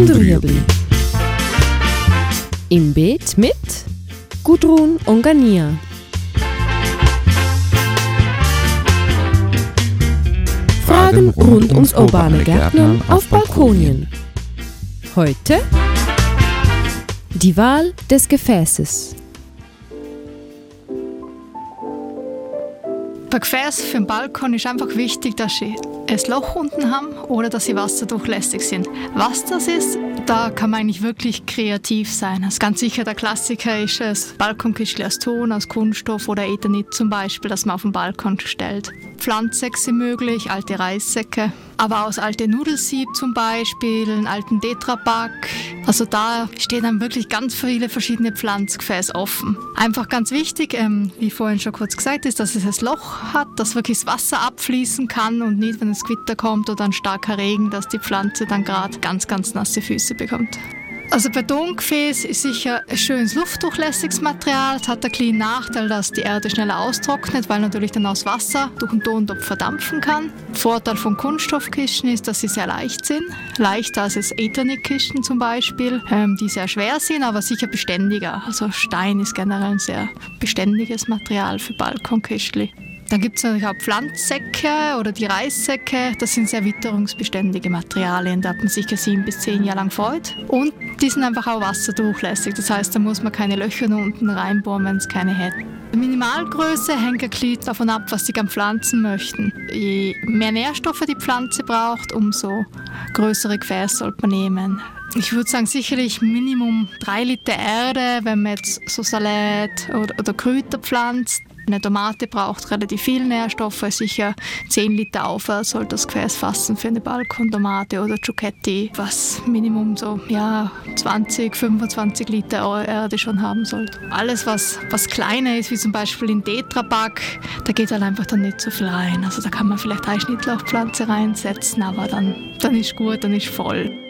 und Rüebli. Im Beet mit Gudrun Ongania. Fragen rund ums urbane Gärtnern auf Balkonien. Heute die Wahl des Gefäßes. Bei Gefäß für den Balkon ist einfach wichtig, dass sie ein Loch unten haben oder dass sie wasserdurchlässig sind. Was das ist, da kann man eigentlich wirklich kreativ sein. Also ganz sicher der Klassiker ist es Balkonküchli aus Ton, aus Kunststoff oder Ethanit zum Beispiel, das man auf den Balkon stellt. Pflanzsäcke möglich, alte Reissäcke, aber aus alten Nudelsieb zum Beispiel, einen alten Tetrapack. Also da stehen dann wirklich ganz viele verschiedene Pflanzgefäße offen. Einfach ganz wichtig, ähm, wie vorhin schon kurz gesagt ist, dass es ein Loch hat, dass wirklich das Wasser abfließen kann und nicht, wenn es Gewitter kommt oder ein starker Regen, dass die Pflanze dann gerade ganz, ganz nasse Füße bekommt. Also Betongefäß ist sicher ein schönes luftdurchlässiges Material. Es hat einen kleinen Nachteil, dass die Erde schneller austrocknet, weil natürlich dann aus Wasser durch den Tontopf verdampfen kann. Vorteil von Kunststoffkisten ist, dass sie sehr leicht sind. Leichter als es Ethernet-Kisten zum Beispiel, ähm, die sehr schwer sind, aber sicher beständiger. Also Stein ist generell ein sehr beständiges Material für Balkonkistchen. Dann gibt es natürlich auch Pflanzsäcke oder die Reissäcke. Das sind sehr witterungsbeständige Materialien. Da hat man sicher sieben bis zehn Jahre lang Freude. Und die sind einfach auch wasserdurchlässig. Das heißt, da muss man keine Löcher unten reinbohren, wenn es keine hat. Die Minimalgröße hängt ein bisschen davon ab, was gerne pflanzen möchten. Je mehr Nährstoffe die Pflanze braucht, umso größere Gefäße sollte man nehmen. Ich würde sagen, sicherlich Minimum drei Liter Erde, wenn man jetzt so Salat oder, oder Kräuter pflanzt. Eine Tomate braucht relativ viel Nährstoffe, sicher 10 Liter aufwärts soll das Gefäß fassen für eine Balkontomate oder Ciocchetti, was Minimum so ja, 20, 25 Liter Erde schon haben sollte. Alles, was, was kleiner ist, wie zum Beispiel in Tetrapack, da geht halt einfach dann nicht so viel rein. Also da kann man vielleicht eine Schnittlauchpflanze reinsetzen, aber dann, dann ist gut, dann ist voll.